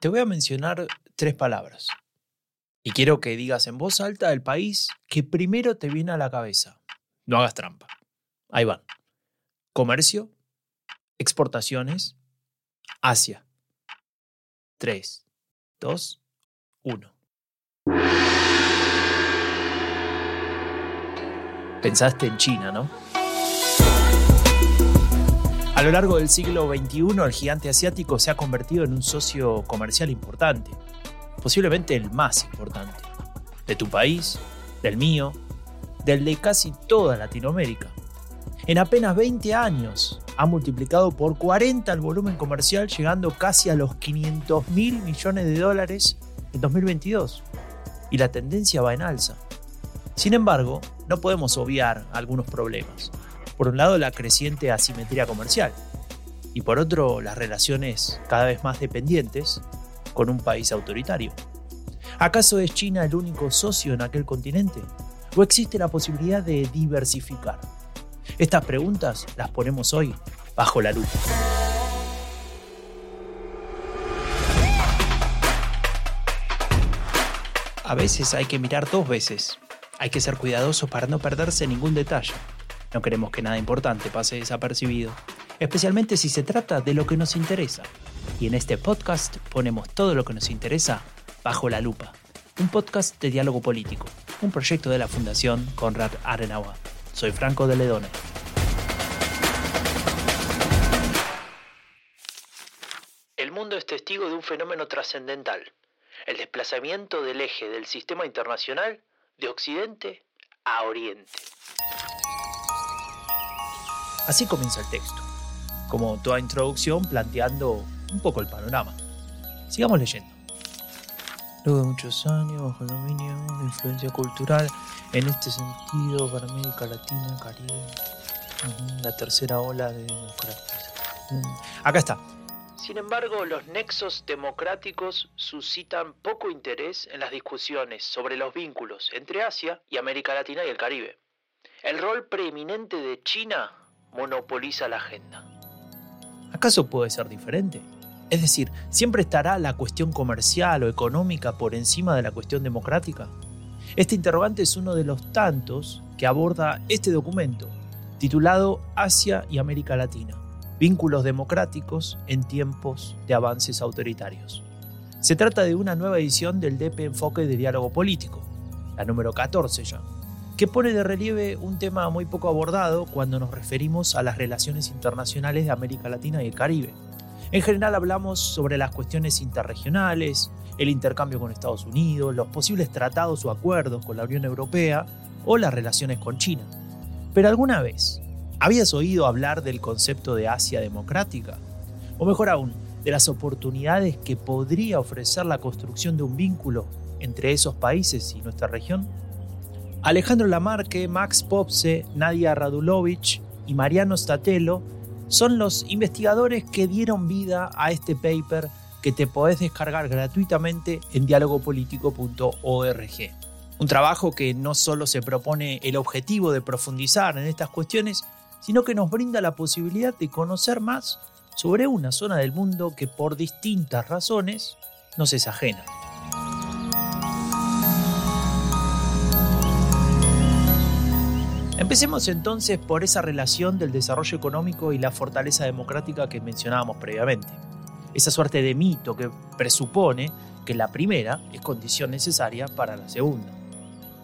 Te voy a mencionar tres palabras. Y quiero que digas en voz alta el país que primero te viene a la cabeza. No hagas trampa. Ahí van. Comercio, exportaciones, Asia. 3, 2, 1. Pensaste en China, ¿no? A lo largo del siglo XXI, el gigante asiático se ha convertido en un socio comercial importante, posiblemente el más importante, de tu país, del mío, del de casi toda Latinoamérica. En apenas 20 años ha multiplicado por 40 el volumen comercial, llegando casi a los 500 mil millones de dólares en 2022. Y la tendencia va en alza. Sin embargo, no podemos obviar algunos problemas. Por un lado, la creciente asimetría comercial y por otro, las relaciones cada vez más dependientes con un país autoritario. ¿Acaso es China el único socio en aquel continente? ¿O existe la posibilidad de diversificar? Estas preguntas las ponemos hoy bajo la lupa. A veces hay que mirar dos veces. Hay que ser cuidadosos para no perderse ningún detalle. No queremos que nada importante pase desapercibido, especialmente si se trata de lo que nos interesa. Y en este podcast ponemos todo lo que nos interesa bajo la lupa. Un podcast de diálogo político, un proyecto de la Fundación Conrad Adenauer. Soy Franco de Ledone. El mundo es testigo de un fenómeno trascendental, el desplazamiento del eje del sistema internacional de Occidente a Oriente. Así comienza el texto, como toda introducción planteando un poco el panorama. Sigamos leyendo. Luego de muchos años bajo el dominio de influencia cultural, en este sentido para América Latina, Caribe, la tercera ola de democratización. Acá está. Sin embargo, los nexos democráticos suscitan poco interés en las discusiones sobre los vínculos entre Asia y América Latina y el Caribe. El rol preeminente de China monopoliza la agenda. ¿Acaso puede ser diferente? Es decir, ¿siempre estará la cuestión comercial o económica por encima de la cuestión democrática? Este interrogante es uno de los tantos que aborda este documento, titulado Asia y América Latina, vínculos democráticos en tiempos de avances autoritarios. Se trata de una nueva edición del DP Enfoque de Diálogo Político, la número 14 ya que pone de relieve un tema muy poco abordado cuando nos referimos a las relaciones internacionales de América Latina y el Caribe. En general hablamos sobre las cuestiones interregionales, el intercambio con Estados Unidos, los posibles tratados o acuerdos con la Unión Europea o las relaciones con China. Pero alguna vez, ¿habías oído hablar del concepto de Asia democrática? O mejor aún, de las oportunidades que podría ofrecer la construcción de un vínculo entre esos países y nuestra región? Alejandro Lamarque, Max Popse, Nadia Radulovich y Mariano Statelo son los investigadores que dieron vida a este paper que te podés descargar gratuitamente en dialogopolitico.org. Un trabajo que no solo se propone el objetivo de profundizar en estas cuestiones, sino que nos brinda la posibilidad de conocer más sobre una zona del mundo que por distintas razones nos es ajena. Empecemos entonces por esa relación del desarrollo económico y la fortaleza democrática que mencionábamos previamente. Esa suerte de mito que presupone que la primera es condición necesaria para la segunda.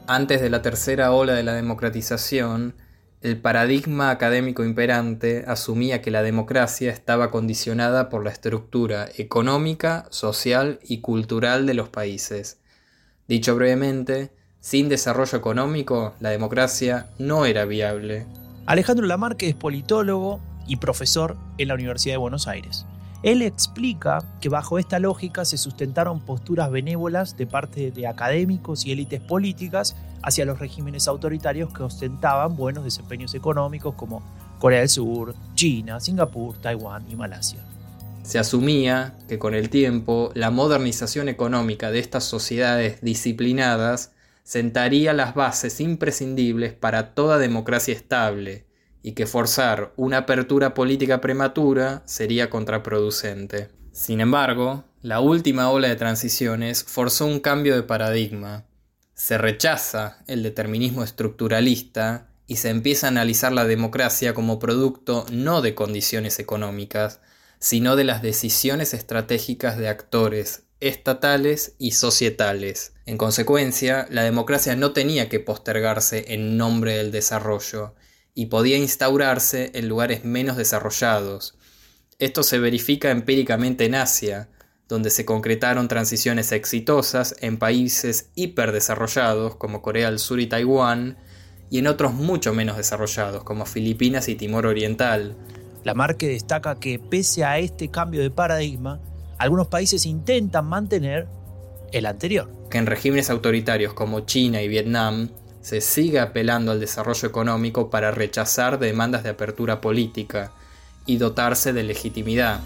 Antes de la tercera ola de la democratización, el paradigma académico imperante asumía que la democracia estaba condicionada por la estructura económica, social y cultural de los países. Dicho brevemente, sin desarrollo económico, la democracia no era viable. Alejandro Lamarque es politólogo y profesor en la Universidad de Buenos Aires. Él explica que bajo esta lógica se sustentaron posturas benévolas de parte de académicos y élites políticas hacia los regímenes autoritarios que ostentaban buenos desempeños económicos como Corea del Sur, China, Singapur, Taiwán y Malasia. Se asumía que con el tiempo la modernización económica de estas sociedades disciplinadas sentaría las bases imprescindibles para toda democracia estable y que forzar una apertura política prematura sería contraproducente. Sin embargo, La última ola de transiciones forzó un cambio de paradigma. Se rechaza el determinismo estructuralista y se empieza a analizar la democracia como producto no de condiciones económicas, sino de las decisiones estratégicas de actores estatales y societales. En consecuencia, la democracia no tenía que postergarse en nombre del desarrollo y podía instaurarse en lugares menos desarrollados. Esto se verifica empíricamente en Asia, donde se concretaron transiciones exitosas en países hiperdesarrollados como Corea del Sur y Taiwán, y en otros mucho menos desarrollados como Filipinas y Timor Oriental. La Marque destaca que pese a este cambio de paradigma, algunos países intentan mantener el anterior. Que en regímenes autoritarios como China y Vietnam se sigue apelando al desarrollo económico para rechazar demandas de apertura política y dotarse de legitimidad.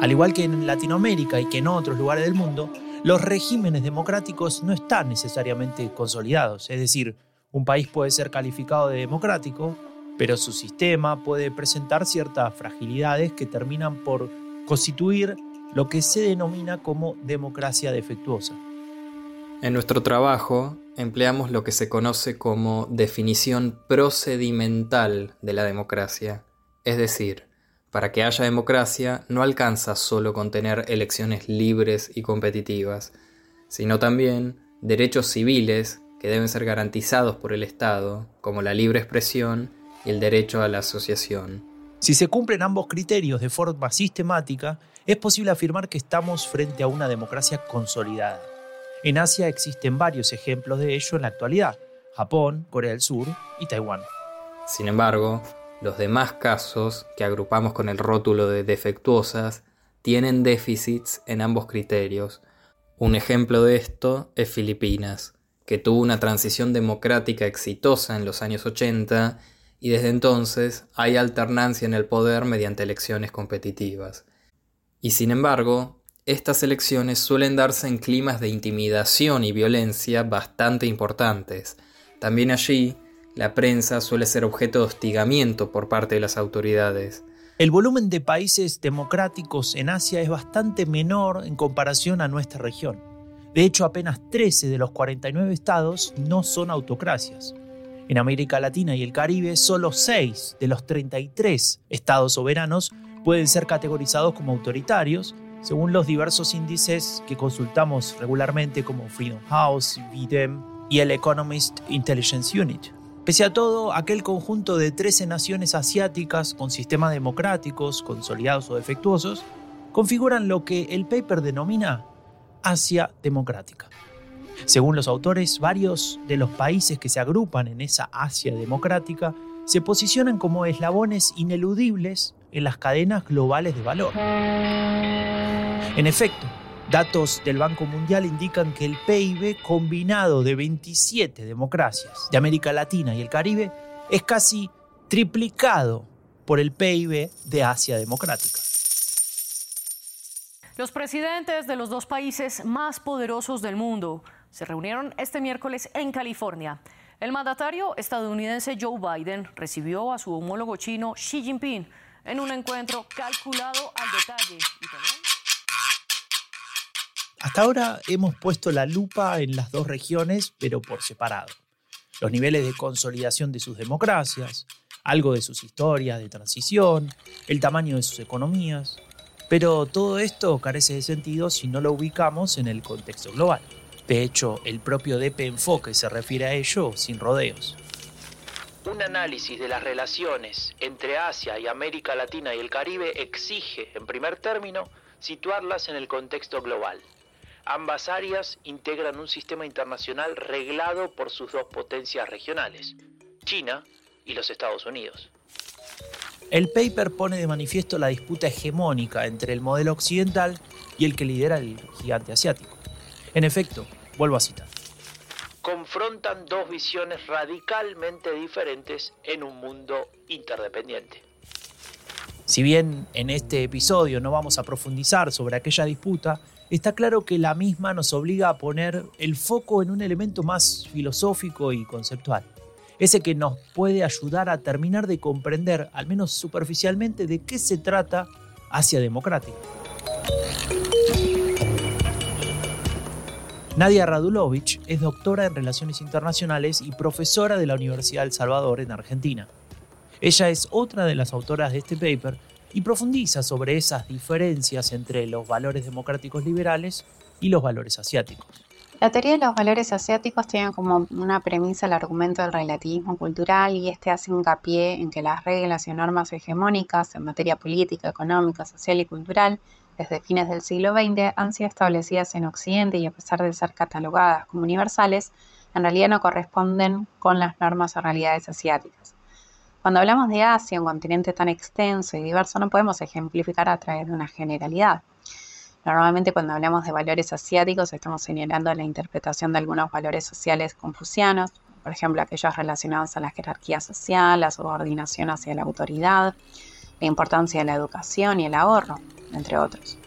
Al igual que en Latinoamérica y que en otros lugares del mundo, los regímenes democráticos no están necesariamente consolidados. Es decir, un país puede ser calificado de democrático, pero su sistema puede presentar ciertas fragilidades que terminan por constituir lo que se denomina como democracia defectuosa. En nuestro trabajo empleamos lo que se conoce como definición procedimental de la democracia, es decir, para que haya democracia no alcanza solo con tener elecciones libres y competitivas, sino también derechos civiles que deben ser garantizados por el Estado, como la libre expresión y el derecho a la asociación. Si se cumplen ambos criterios de forma sistemática, es posible afirmar que estamos frente a una democracia consolidada. En Asia existen varios ejemplos de ello en la actualidad, Japón, Corea del Sur y Taiwán. Sin embargo, los demás casos, que agrupamos con el rótulo de defectuosas, tienen déficits en ambos criterios. Un ejemplo de esto es Filipinas, que tuvo una transición democrática exitosa en los años 80 y desde entonces hay alternancia en el poder mediante elecciones competitivas. Y sin embargo, estas elecciones suelen darse en climas de intimidación y violencia bastante importantes. También allí la prensa suele ser objeto de hostigamiento por parte de las autoridades. El volumen de países democráticos en Asia es bastante menor en comparación a nuestra región. De hecho, apenas 13 de los 49 estados no son autocracias. En América Latina y el Caribe, solo 6 de los 33 estados soberanos pueden ser categorizados como autoritarios, según los diversos índices que consultamos regularmente como Freedom House, VIDEM y el Economist Intelligence Unit. Pese a todo, aquel conjunto de 13 naciones asiáticas con sistemas democráticos, consolidados o defectuosos, configuran lo que el paper denomina Asia democrática. Según los autores, varios de los países que se agrupan en esa Asia democrática se posicionan como eslabones ineludibles en las cadenas globales de valor. En efecto, Datos del Banco Mundial indican que el PIB combinado de 27 democracias de América Latina y el Caribe es casi triplicado por el PIB de Asia Democrática. Los presidentes de los dos países más poderosos del mundo se reunieron este miércoles en California. El mandatario estadounidense Joe Biden recibió a su homólogo chino Xi Jinping en un encuentro calculado al detalle y también hasta ahora hemos puesto la lupa en las dos regiones, pero por separado. Los niveles de consolidación de sus democracias, algo de sus historias de transición, el tamaño de sus economías. Pero todo esto carece de sentido si no lo ubicamos en el contexto global. De hecho, el propio DP Enfoque se refiere a ello sin rodeos. Un análisis de las relaciones entre Asia y América Latina y el Caribe exige, en primer término, situarlas en el contexto global. Ambas áreas integran un sistema internacional reglado por sus dos potencias regionales, China y los Estados Unidos. El paper pone de manifiesto la disputa hegemónica entre el modelo occidental y el que lidera el gigante asiático. En efecto, vuelvo a citar. Confrontan dos visiones radicalmente diferentes en un mundo interdependiente. Si bien en este episodio no vamos a profundizar sobre aquella disputa, está claro que la misma nos obliga a poner el foco en un elemento más filosófico y conceptual, ese que nos puede ayudar a terminar de comprender, al menos superficialmente, de qué se trata Asia Democrática. Nadia Radulovich es doctora en Relaciones Internacionales y profesora de la Universidad del Salvador en Argentina. Ella es otra de las autoras de este paper y profundiza sobre esas diferencias entre los valores democráticos liberales y los valores asiáticos. La teoría de los valores asiáticos tiene como una premisa el argumento del relativismo cultural y este hace hincapié en que las reglas y normas hegemónicas en materia política, económica, social y cultural desde fines del siglo XX han sido establecidas en Occidente y a pesar de ser catalogadas como universales, en realidad no corresponden con las normas o realidades asiáticas. Cuando hablamos de Asia, un continente tan extenso y diverso, no podemos ejemplificar a través de una generalidad. Normalmente cuando hablamos de valores asiáticos estamos señalando la interpretación de algunos valores sociales confucianos, por ejemplo aquellos relacionados a la jerarquía social, la subordinación hacia la autoridad, la importancia de la educación y el ahorro, entre otros.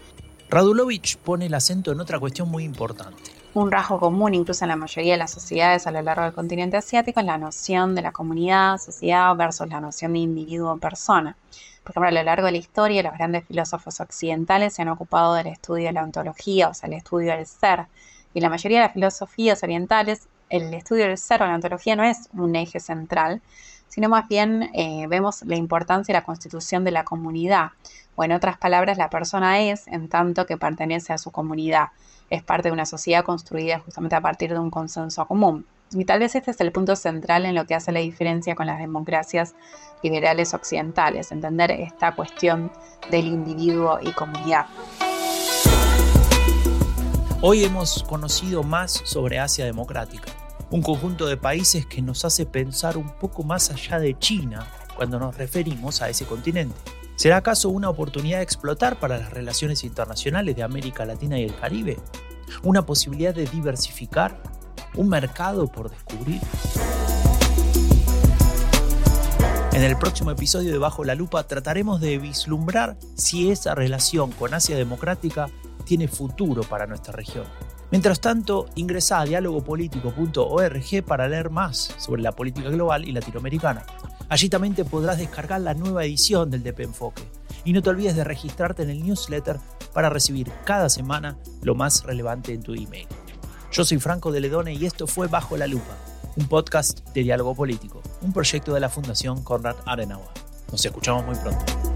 Radulovich pone el acento en otra cuestión muy importante un rasgo común incluso en la mayoría de las sociedades a lo largo del continente asiático es la noción de la comunidad, sociedad versus la noción de individuo persona. Por ejemplo, a lo largo de la historia, los grandes filósofos occidentales se han ocupado del estudio de la ontología, o sea, el estudio del ser. Y la mayoría de las filosofías orientales, el estudio del ser o la ontología no es un eje central, sino más bien eh, vemos la importancia de la constitución de la comunidad, o en otras palabras, la persona es en tanto que pertenece a su comunidad es parte de una sociedad construida justamente a partir de un consenso común. Y tal vez este es el punto central en lo que hace la diferencia con las democracias liberales occidentales, entender esta cuestión del individuo y comunidad. Hoy hemos conocido más sobre Asia Democrática, un conjunto de países que nos hace pensar un poco más allá de China cuando nos referimos a ese continente. ¿Será acaso una oportunidad de explotar para las relaciones internacionales de América Latina y el Caribe? ¿Una posibilidad de diversificar? ¿Un mercado por descubrir? En el próximo episodio de Bajo la Lupa trataremos de vislumbrar si esa relación con Asia Democrática tiene futuro para nuestra región. Mientras tanto, ingresa a dialogopolitico.org para leer más sobre la política global y latinoamericana. Allí también te podrás descargar la nueva edición del DP Enfoque. Y no te olvides de registrarte en el newsletter para recibir cada semana lo más relevante en tu email. Yo soy Franco de Ledone y esto fue Bajo la Lupa, un podcast de diálogo político, un proyecto de la Fundación Konrad Adenauer. Nos escuchamos muy pronto.